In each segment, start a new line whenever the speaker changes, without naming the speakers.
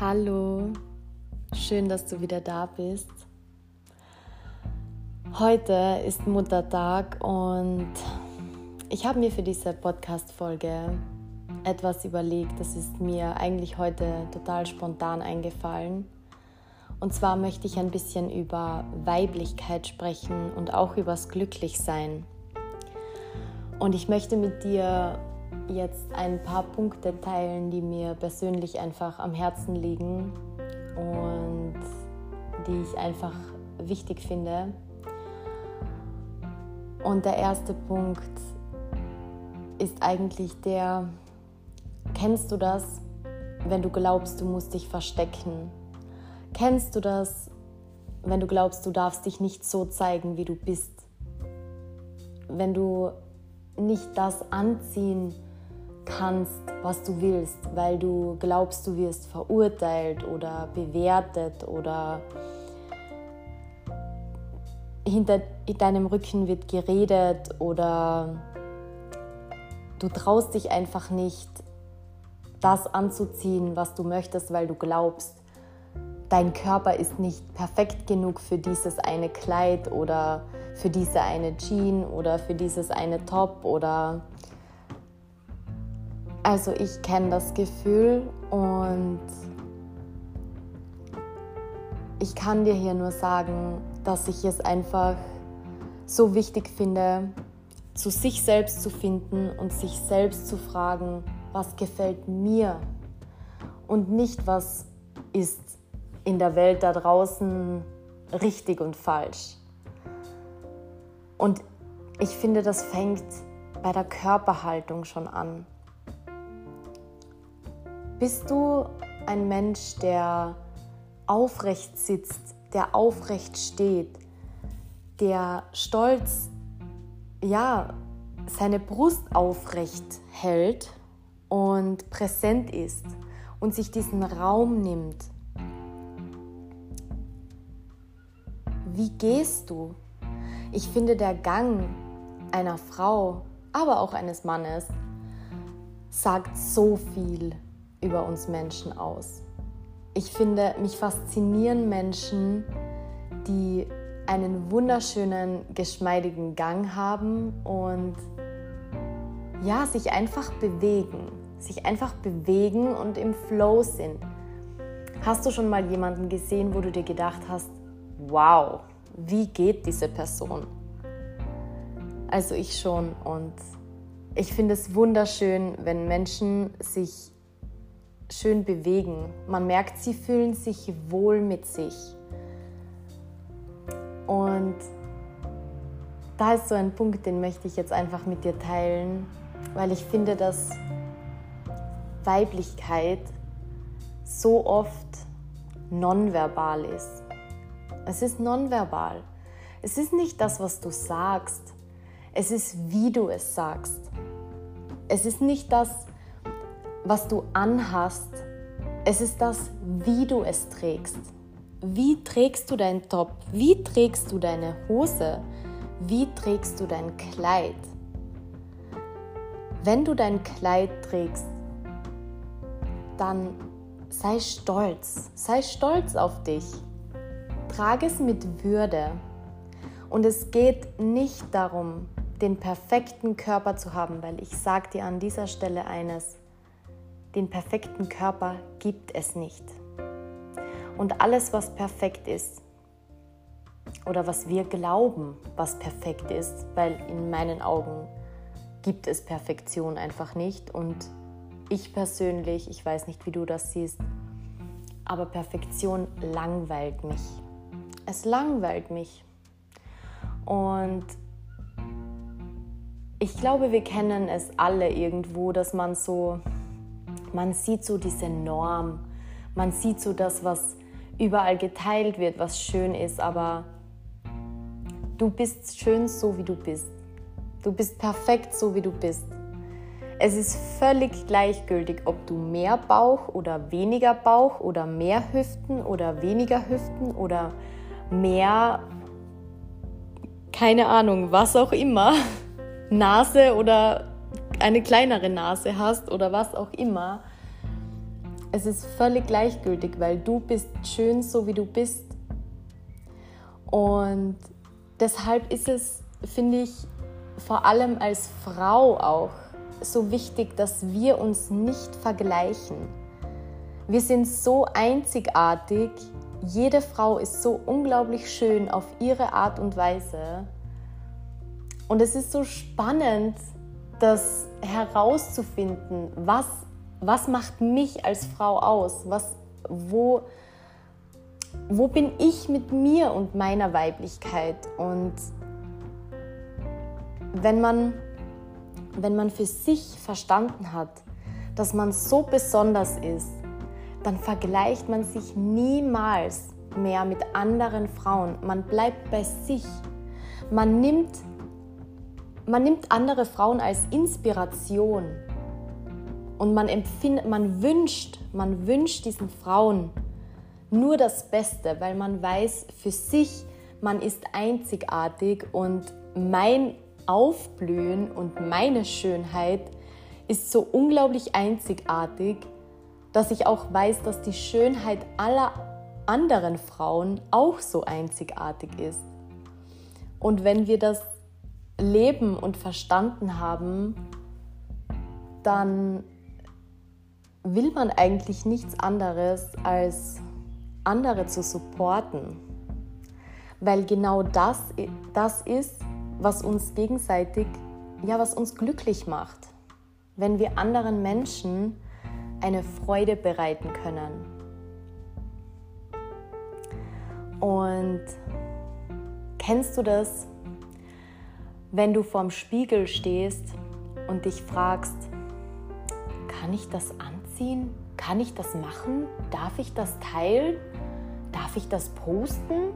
Hallo, schön, dass du wieder da bist. Heute ist Muttertag und ich habe mir für diese Podcast-Folge etwas überlegt. Das ist mir eigentlich heute total spontan eingefallen. Und zwar möchte ich ein bisschen über Weiblichkeit sprechen und auch übers Glücklichsein. Und ich möchte mit dir jetzt ein paar Punkte teilen, die mir persönlich einfach am Herzen liegen und die ich einfach wichtig finde. Und der erste Punkt ist eigentlich der, kennst du das, wenn du glaubst, du musst dich verstecken? Kennst du das, wenn du glaubst, du darfst dich nicht so zeigen, wie du bist? Wenn du nicht das anziehen kannst, was du willst, weil du glaubst, du wirst verurteilt oder bewertet oder hinter deinem Rücken wird geredet oder du traust dich einfach nicht, das anzuziehen, was du möchtest, weil du glaubst, dein Körper ist nicht perfekt genug für dieses eine Kleid oder für diese eine Jean oder für dieses eine Top oder also ich kenne das Gefühl und ich kann dir hier nur sagen, dass ich es einfach so wichtig finde, zu sich selbst zu finden und sich selbst zu fragen, was gefällt mir und nicht, was ist in der Welt da draußen richtig und falsch. Und ich finde, das fängt bei der Körperhaltung schon an. Bist du ein Mensch, der aufrecht sitzt, der aufrecht steht, der stolz, ja, seine Brust aufrecht hält und präsent ist und sich diesen Raum nimmt? Wie gehst du? Ich finde, der Gang einer Frau, aber auch eines Mannes, sagt so viel über uns Menschen aus. Ich finde, mich faszinieren Menschen, die einen wunderschönen, geschmeidigen Gang haben und ja, sich einfach bewegen, sich einfach bewegen und im Flow sind. Hast du schon mal jemanden gesehen, wo du dir gedacht hast, wow, wie geht diese Person? Also ich schon und ich finde es wunderschön, wenn Menschen sich schön bewegen. Man merkt, sie fühlen sich wohl mit sich. Und da ist so ein Punkt, den möchte ich jetzt einfach mit dir teilen, weil ich finde, dass Weiblichkeit so oft nonverbal ist. Es ist nonverbal. Es ist nicht das, was du sagst. Es ist, wie du es sagst. Es ist nicht das, was du anhast, es ist das, wie du es trägst. Wie trägst du dein Top? Wie trägst du deine Hose? Wie trägst du dein Kleid? Wenn du dein Kleid trägst, dann sei stolz. Sei stolz auf dich. Trage es mit Würde. Und es geht nicht darum, den perfekten Körper zu haben, weil ich sage dir an dieser Stelle eines, den perfekten Körper gibt es nicht. Und alles, was perfekt ist, oder was wir glauben, was perfekt ist, weil in meinen Augen gibt es Perfektion einfach nicht. Und ich persönlich, ich weiß nicht, wie du das siehst, aber Perfektion langweilt mich. Es langweilt mich. Und ich glaube, wir kennen es alle irgendwo, dass man so man sieht so diese Norm, man sieht so das, was überall geteilt wird, was schön ist, aber du bist schön so, wie du bist. Du bist perfekt so, wie du bist. Es ist völlig gleichgültig, ob du mehr Bauch oder weniger Bauch oder mehr Hüften oder weniger Hüften oder mehr, keine Ahnung, was auch immer, Nase oder eine kleinere Nase hast oder was auch immer. Es ist völlig gleichgültig, weil du bist schön, so wie du bist. Und deshalb ist es, finde ich, vor allem als Frau auch so wichtig, dass wir uns nicht vergleichen. Wir sind so einzigartig. Jede Frau ist so unglaublich schön auf ihre Art und Weise. Und es ist so spannend, das herauszufinden, was, was macht mich als Frau aus? Was, wo, wo bin ich mit mir und meiner Weiblichkeit? Und wenn man, wenn man für sich verstanden hat, dass man so besonders ist, dann vergleicht man sich niemals mehr mit anderen Frauen. Man bleibt bei sich. Man nimmt, man nimmt andere Frauen als Inspiration. Und man empfindet, man wünscht, man wünscht diesen Frauen nur das Beste, weil man weiß für sich, man ist einzigartig und mein Aufblühen und meine Schönheit ist so unglaublich einzigartig, dass ich auch weiß, dass die Schönheit aller anderen Frauen auch so einzigartig ist. Und wenn wir das leben und verstanden haben, dann will man eigentlich nichts anderes als andere zu supporten. Weil genau das, das ist, was uns gegenseitig, ja, was uns glücklich macht. Wenn wir anderen Menschen eine Freude bereiten können. Und kennst du das, wenn du vorm Spiegel stehst und dich fragst, kann ich das anziehen? Kann ich das machen? Darf ich das teilen? Darf ich das posten?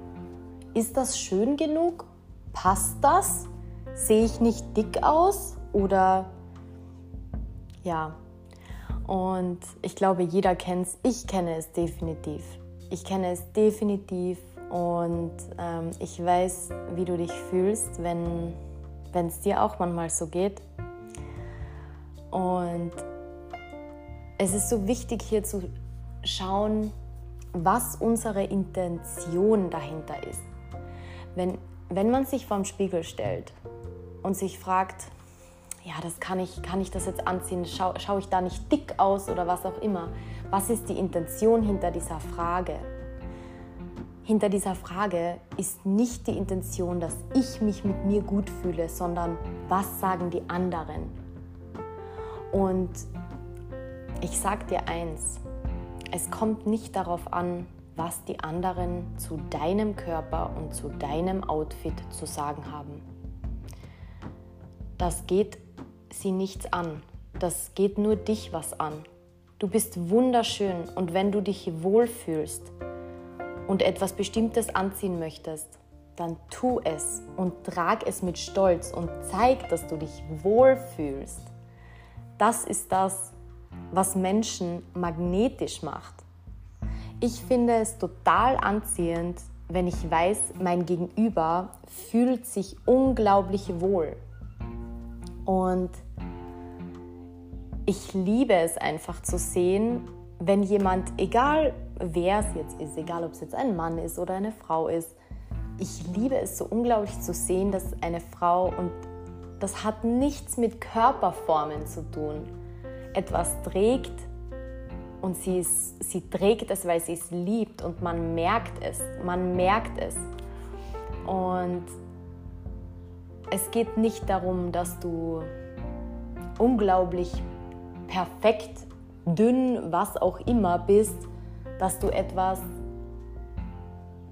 Ist das schön genug? Passt das? Sehe ich nicht dick aus? Oder ja, und ich glaube, jeder kennt es. Ich kenne es definitiv. Ich kenne es definitiv und ähm, ich weiß, wie du dich fühlst, wenn es dir auch manchmal so geht. Und es ist so wichtig hier zu schauen, was unsere Intention dahinter ist. Wenn, wenn man sich vorm Spiegel stellt und sich fragt, ja, das kann ich, kann ich das jetzt anziehen? Schau, schaue ich da nicht dick aus oder was auch immer? Was ist die Intention hinter dieser Frage? Hinter dieser Frage ist nicht die Intention, dass ich mich mit mir gut fühle, sondern was sagen die anderen? Und ich sage dir eins, es kommt nicht darauf an, was die anderen zu deinem Körper und zu deinem Outfit zu sagen haben. Das geht sie nichts an. Das geht nur dich was an. Du bist wunderschön und wenn du dich wohlfühlst und etwas Bestimmtes anziehen möchtest, dann tu es und trag es mit Stolz und zeig, dass du dich wohlfühlst. Das ist das, was Menschen magnetisch macht. Ich finde es total anziehend, wenn ich weiß, mein Gegenüber fühlt sich unglaublich wohl. Und ich liebe es einfach zu sehen, wenn jemand, egal wer es jetzt ist, egal ob es jetzt ein Mann ist oder eine Frau ist, ich liebe es so unglaublich zu sehen, dass eine Frau, und das hat nichts mit Körperformen zu tun, etwas trägt und sie, ist, sie trägt es, weil sie es liebt und man merkt es, man merkt es. Und es geht nicht darum, dass du unglaublich perfekt, dünn, was auch immer bist, dass du etwas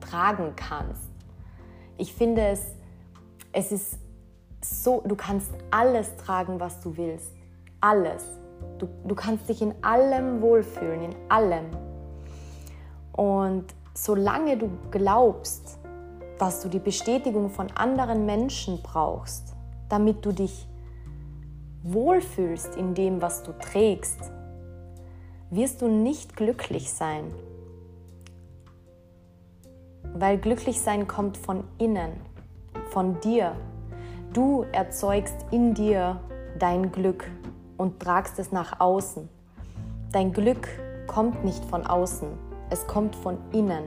tragen kannst. Ich finde es, es ist so, du kannst alles tragen, was du willst. Alles. Du, du kannst dich in allem wohlfühlen, in allem. Und solange du glaubst, dass du die Bestätigung von anderen Menschen brauchst, damit du dich wohlfühlst in dem, was du trägst, wirst du nicht glücklich sein. Weil glücklich sein kommt von innen, von dir. Du erzeugst in dir dein Glück und tragst es nach außen. Dein Glück kommt nicht von außen, es kommt von innen.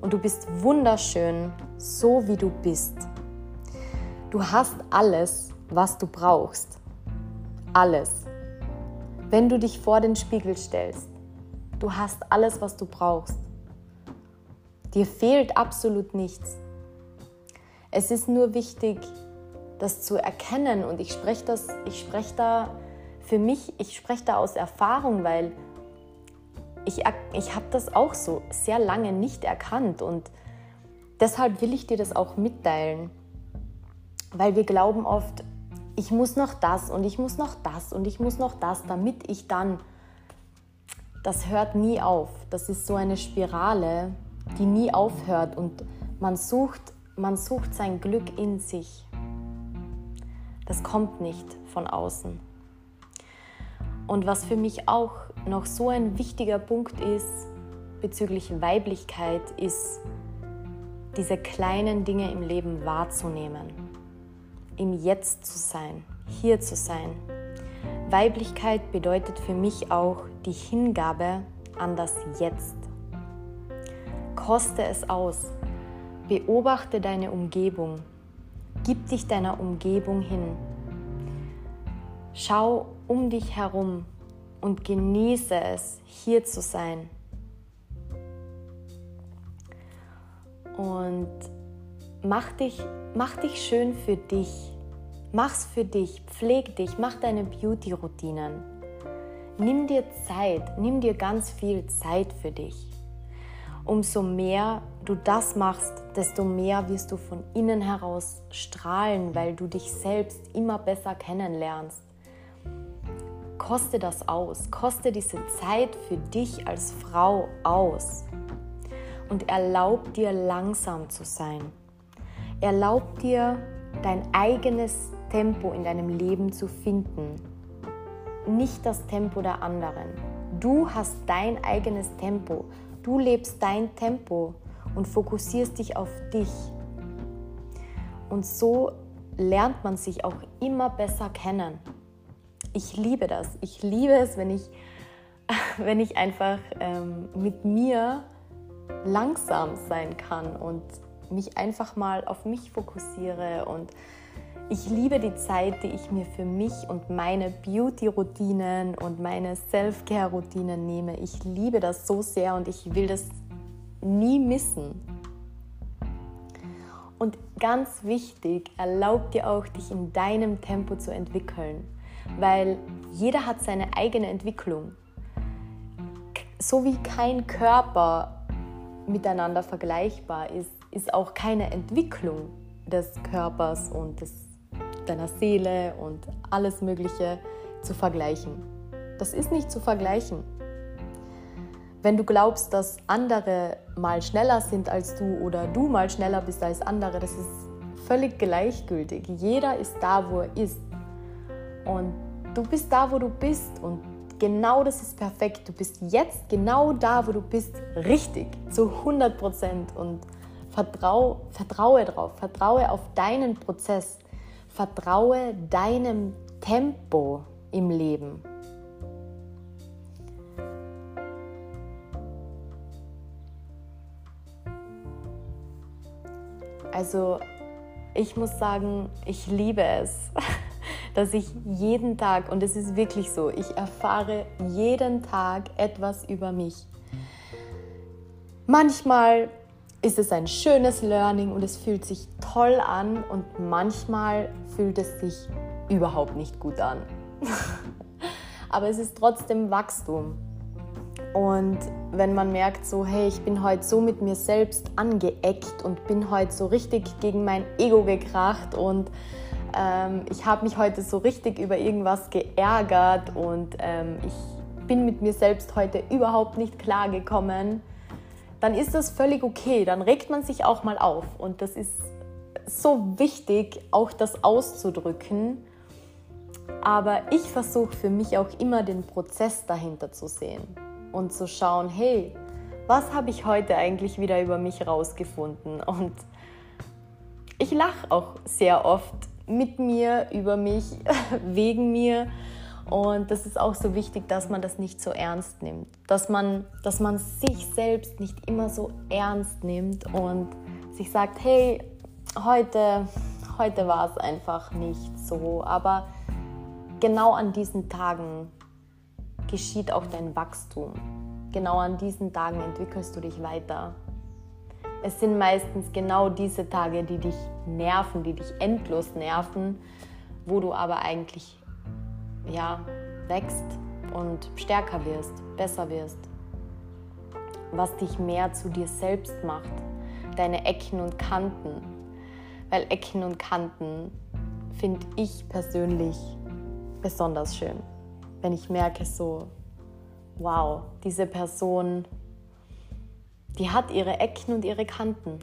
Und du bist wunderschön, so wie du bist. Du hast alles, was du brauchst. Alles. Wenn du dich vor den Spiegel stellst, du hast alles, was du brauchst. Dir fehlt absolut nichts. Es ist nur wichtig, das zu erkennen und ich spreche das, ich spreche da für mich, ich spreche da aus Erfahrung, weil ich, ich habe das auch so sehr lange nicht erkannt und deshalb will ich dir das auch mitteilen, weil wir glauben oft, ich muss noch das und ich muss noch das und ich muss noch das, damit ich dann, das hört nie auf. Das ist so eine Spirale, die nie aufhört und man sucht, man sucht sein Glück in sich. Das kommt nicht von außen. Und was für mich auch noch so ein wichtiger Punkt ist bezüglich Weiblichkeit, ist diese kleinen Dinge im Leben wahrzunehmen, im Jetzt zu sein, hier zu sein. Weiblichkeit bedeutet für mich auch die Hingabe an das Jetzt. Koste es aus. Beobachte deine Umgebung. Gib dich deiner Umgebung hin. Schau um dich herum und genieße es, hier zu sein. Und mach dich, mach dich schön für dich. Mach's für dich, pfleg dich, mach deine Beauty-Routinen. Nimm dir Zeit, nimm dir ganz viel Zeit für dich. Umso mehr du das machst, desto mehr wirst du von innen heraus strahlen, weil du dich selbst immer besser kennenlernst koste das aus, koste diese Zeit für dich als Frau aus und erlaub dir langsam zu sein. Erlaub dir dein eigenes Tempo in deinem Leben zu finden, nicht das Tempo der anderen. Du hast dein eigenes Tempo, du lebst dein Tempo und fokussierst dich auf dich. Und so lernt man sich auch immer besser kennen ich liebe das. Ich liebe es, wenn ich, wenn ich einfach ähm, mit mir langsam sein kann und mich einfach mal auf mich fokussiere und ich liebe die Zeit, die ich mir für mich und meine Beauty-Routinen und meine Self-Care-Routinen nehme. Ich liebe das so sehr und ich will das nie missen. Und ganz wichtig, erlaub dir auch, dich in deinem Tempo zu entwickeln weil jeder hat seine eigene Entwicklung. So wie kein Körper miteinander vergleichbar ist, ist auch keine Entwicklung des Körpers und des, deiner Seele und alles Mögliche zu vergleichen. Das ist nicht zu vergleichen. Wenn du glaubst, dass andere mal schneller sind als du oder du mal schneller bist als andere, das ist völlig gleichgültig. Jeder ist da, wo er ist. Und du bist da, wo du bist und genau das ist perfekt. Du bist jetzt genau da, wo du bist, richtig, zu 100 Prozent und vertrau, vertraue drauf, vertraue auf deinen Prozess, vertraue deinem Tempo im Leben. Also ich muss sagen, ich liebe es, dass ich jeden Tag, und es ist wirklich so, ich erfahre jeden Tag etwas über mich. Manchmal ist es ein schönes Learning und es fühlt sich toll an und manchmal fühlt es sich überhaupt nicht gut an. Aber es ist trotzdem Wachstum. Und wenn man merkt, so, hey, ich bin heute so mit mir selbst angeeckt und bin heute so richtig gegen mein Ego gekracht und ähm, ich habe mich heute so richtig über irgendwas geärgert und ähm, ich bin mit mir selbst heute überhaupt nicht klargekommen, dann ist das völlig okay. Dann regt man sich auch mal auf. Und das ist so wichtig, auch das auszudrücken. Aber ich versuche für mich auch immer den Prozess dahinter zu sehen und zu schauen, hey, was habe ich heute eigentlich wieder über mich rausgefunden? Und ich lache auch sehr oft mit mir, über mich, wegen mir. Und das ist auch so wichtig, dass man das nicht so ernst nimmt. Dass man, dass man sich selbst nicht immer so ernst nimmt und sich sagt, hey, heute, heute war es einfach nicht so. Aber genau an diesen Tagen geschieht auch dein Wachstum. Genau an diesen Tagen entwickelst du dich weiter. Es sind meistens genau diese Tage, die dich nerven, die dich endlos nerven, wo du aber eigentlich ja, wächst und stärker wirst, besser wirst. Was dich mehr zu dir selbst macht, deine Ecken und Kanten. Weil Ecken und Kanten finde ich persönlich besonders schön. Wenn ich merke so, wow, diese Person, die hat ihre Ecken und ihre Kanten.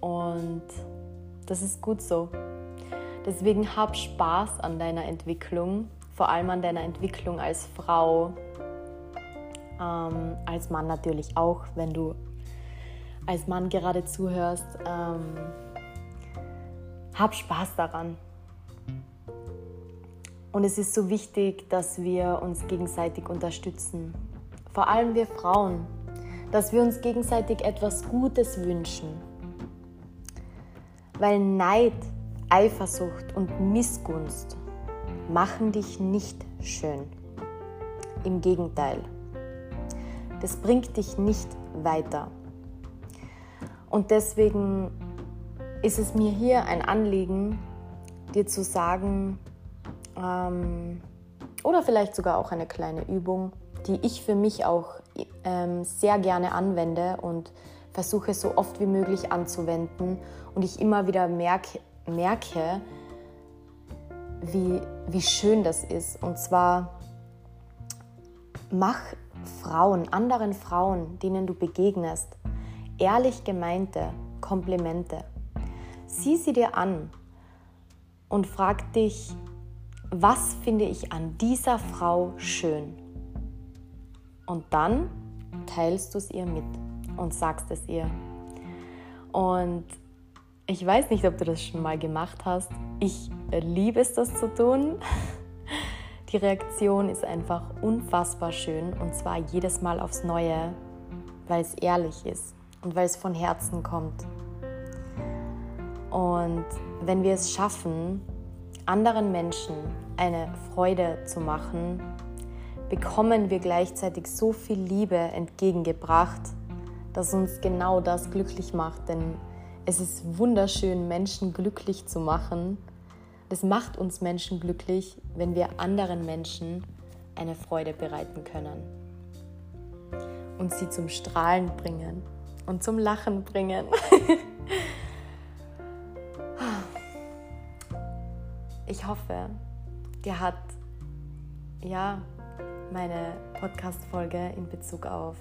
Und das ist gut so. Deswegen hab Spaß an deiner Entwicklung, vor allem an deiner Entwicklung als Frau, ähm, als Mann natürlich auch, wenn du als Mann gerade zuhörst. Ähm, hab Spaß daran. Und es ist so wichtig, dass wir uns gegenseitig unterstützen. Vor allem wir Frauen, dass wir uns gegenseitig etwas Gutes wünschen. Weil Neid Eifersucht und Missgunst machen dich nicht schön. Im Gegenteil, das bringt dich nicht weiter. Und deswegen ist es mir hier ein Anliegen, dir zu sagen, ähm, oder vielleicht sogar auch eine kleine Übung, die ich für mich auch ähm, sehr gerne anwende und versuche so oft wie möglich anzuwenden und ich immer wieder merke, merke, wie, wie schön das ist. Und zwar mach Frauen, anderen Frauen, denen du begegnest, ehrlich gemeinte Komplimente. Sieh sie dir an und frag dich, was finde ich an dieser Frau schön? Und dann teilst du es ihr mit und sagst es ihr. Und ich weiß nicht, ob du das schon mal gemacht hast. Ich liebe es, das zu tun. Die Reaktion ist einfach unfassbar schön und zwar jedes Mal aufs Neue, weil es ehrlich ist und weil es von Herzen kommt. Und wenn wir es schaffen, anderen Menschen eine Freude zu machen, bekommen wir gleichzeitig so viel Liebe entgegengebracht, dass uns genau das glücklich macht. Denn es ist wunderschön, Menschen glücklich zu machen. Es macht uns Menschen glücklich, wenn wir anderen Menschen eine Freude bereiten können und sie zum Strahlen bringen und zum Lachen bringen. ich hoffe, dir hat ja meine Podcast-Folge in Bezug auf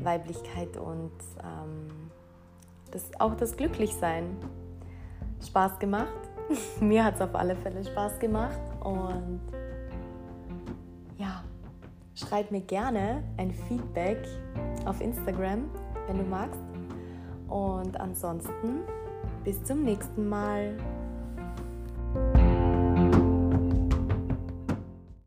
Weiblichkeit und ähm, das, auch das Glücklichsein Spaß gemacht. Mir hat es auf alle Fälle Spaß gemacht und ja, schreib mir gerne ein Feedback auf Instagram, wenn du magst. Und ansonsten bis zum nächsten Mal.